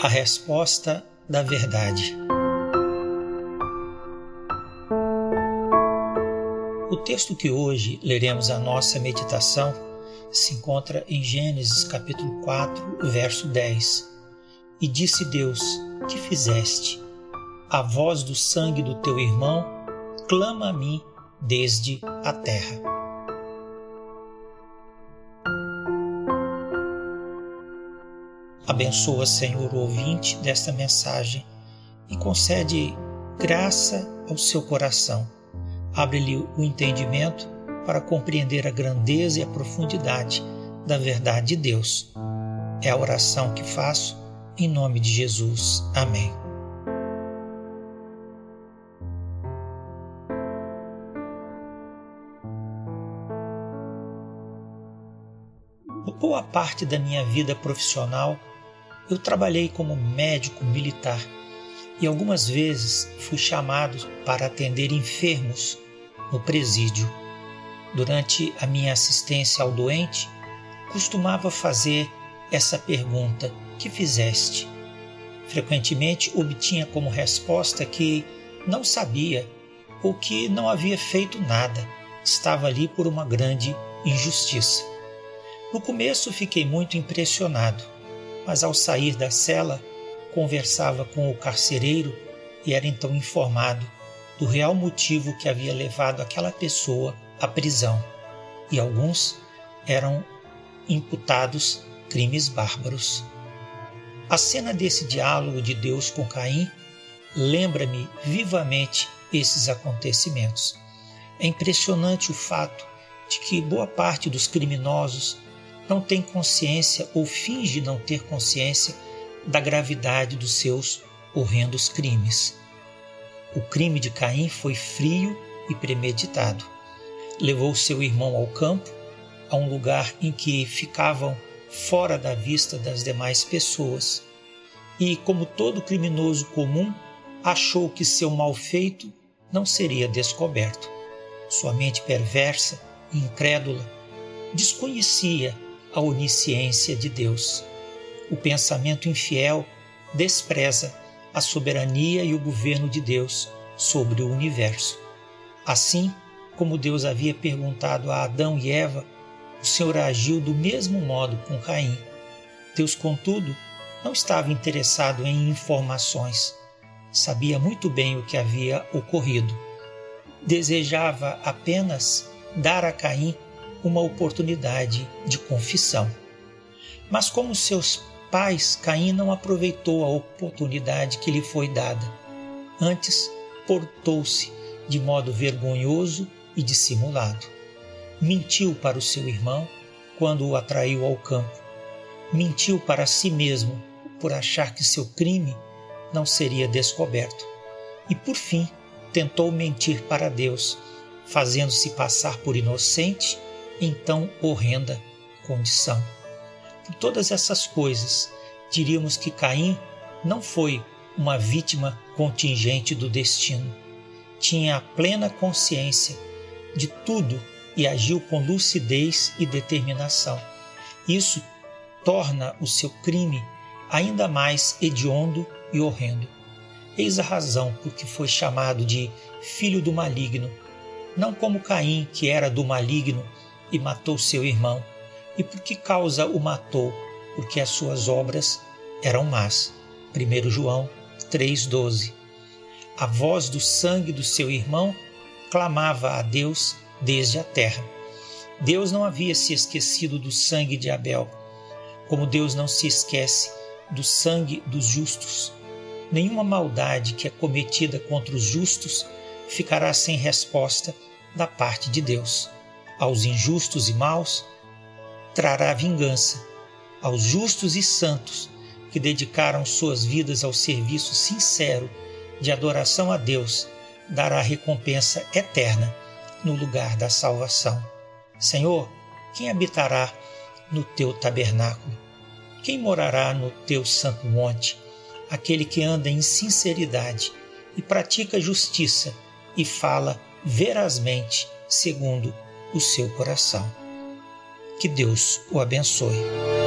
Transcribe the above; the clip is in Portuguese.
A resposta da verdade. O texto que hoje leremos a nossa meditação se encontra em Gênesis capítulo 4, verso 10. E disse Deus: Que fizeste? A voz do sangue do teu irmão clama a mim desde a terra. Abençoa, Senhor, o ouvinte desta mensagem e concede graça ao seu coração Abre-lhe o entendimento para compreender a grandeza e a profundidade da verdade de Deus. É a oração que faço em nome de Jesus. Amém. Boa parte da minha vida profissional eu trabalhei como médico militar e algumas vezes fui chamado para atender enfermos no presídio. Durante a minha assistência ao doente, costumava fazer essa pergunta: Que fizeste? Frequentemente obtinha como resposta que não sabia ou que não havia feito nada, estava ali por uma grande injustiça. No começo fiquei muito impressionado, mas ao sair da cela conversava com o carcereiro e era então informado do real motivo que havia levado aquela pessoa à prisão, e alguns eram imputados crimes bárbaros. A cena desse diálogo de Deus com Caim lembra-me vivamente esses acontecimentos. É impressionante o fato de que boa parte dos criminosos não tem consciência ou finge não ter consciência da gravidade dos seus horrendos crimes. O crime de Caim foi frio e premeditado. Levou seu irmão ao campo, a um lugar em que ficavam fora da vista das demais pessoas. E, como todo criminoso comum, achou que seu mal feito não seria descoberto. Sua mente perversa e incrédula desconhecia a onisciência de Deus. O pensamento infiel despreza a soberania e o governo de Deus sobre o universo. Assim como Deus havia perguntado a Adão e Eva, o Senhor agiu do mesmo modo com Caim. Deus, contudo, não estava interessado em informações. Sabia muito bem o que havia ocorrido. Desejava apenas dar a Caim uma oportunidade de confissão. Mas como seus pais, Caim não aproveitou a oportunidade que lhe foi dada. Antes, portou-se de modo vergonhoso e dissimulado. Mentiu para o seu irmão quando o atraiu ao campo. Mentiu para si mesmo por achar que seu crime não seria descoberto. E por fim, tentou mentir para Deus, fazendo-se passar por inocente em tão horrenda condição. Por todas essas coisas, diríamos que Caim não foi uma vítima contingente do destino. Tinha a plena consciência de tudo e agiu com lucidez e determinação. Isso torna o seu crime ainda mais hediondo e horrendo. Eis a razão por que foi chamado de filho do maligno, não como Caim, que era do maligno e matou seu irmão, e por que causa o matou? Porque as suas obras eram más. 1 João 3,12 A voz do sangue do seu irmão clamava a Deus desde a terra. Deus não havia se esquecido do sangue de Abel, como Deus não se esquece do sangue dos justos. Nenhuma maldade que é cometida contra os justos ficará sem resposta da parte de Deus. Aos injustos e maus, trará vingança aos justos e santos que dedicaram suas vidas ao serviço sincero de adoração a Deus, dará recompensa eterna no lugar da salvação. Senhor, quem habitará no teu tabernáculo? Quem morará no teu santo monte? Aquele que anda em sinceridade e pratica justiça e fala verazmente segundo o seu coração. Que Deus o abençoe.